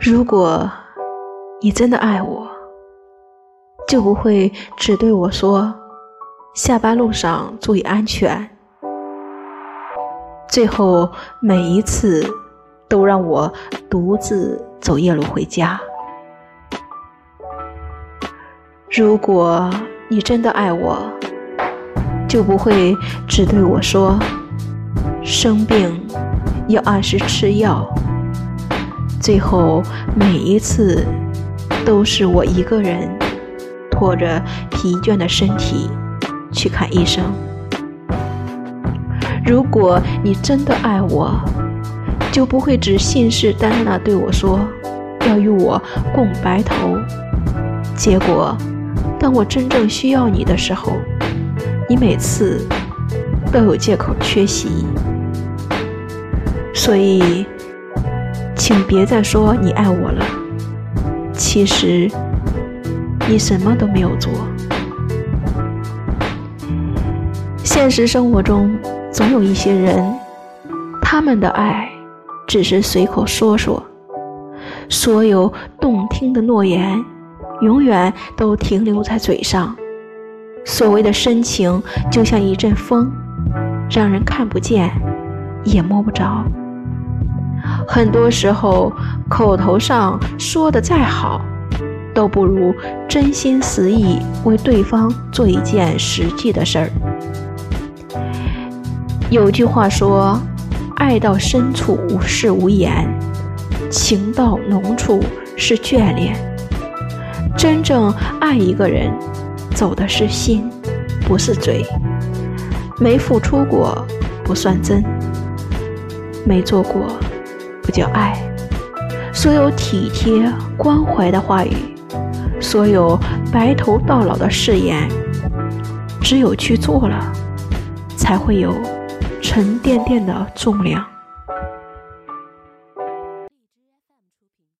如果你真的爱我，就不会只对我说“下班路上注意安全”，最后每一次都让我独自走夜路回家。如果你真的爱我，就不会只对我说“生病要按时吃药”。最后每一次都是我一个人拖着疲倦的身体去看医生。如果你真的爱我，就不会只信誓旦旦地对我说要与我共白头。结果，当我真正需要你的时候，你每次都有借口缺席。所以。请别再说你爱我了，其实你什么都没有做。现实生活中总有一些人，他们的爱只是随口说说，所有动听的诺言永远都停留在嘴上。所谓的深情，就像一阵风，让人看不见，也摸不着。很多时候，口头上说的再好，都不如真心实意为对方做一件实际的事儿。有句话说：“爱到深处无事无言，情到浓处是眷恋。”真正爱一个人，走的是心，不是嘴。没付出过不算真，没做过。不叫爱，所有体贴关怀的话语，所有白头到老的誓言，只有去做了，才会有沉甸甸的重量。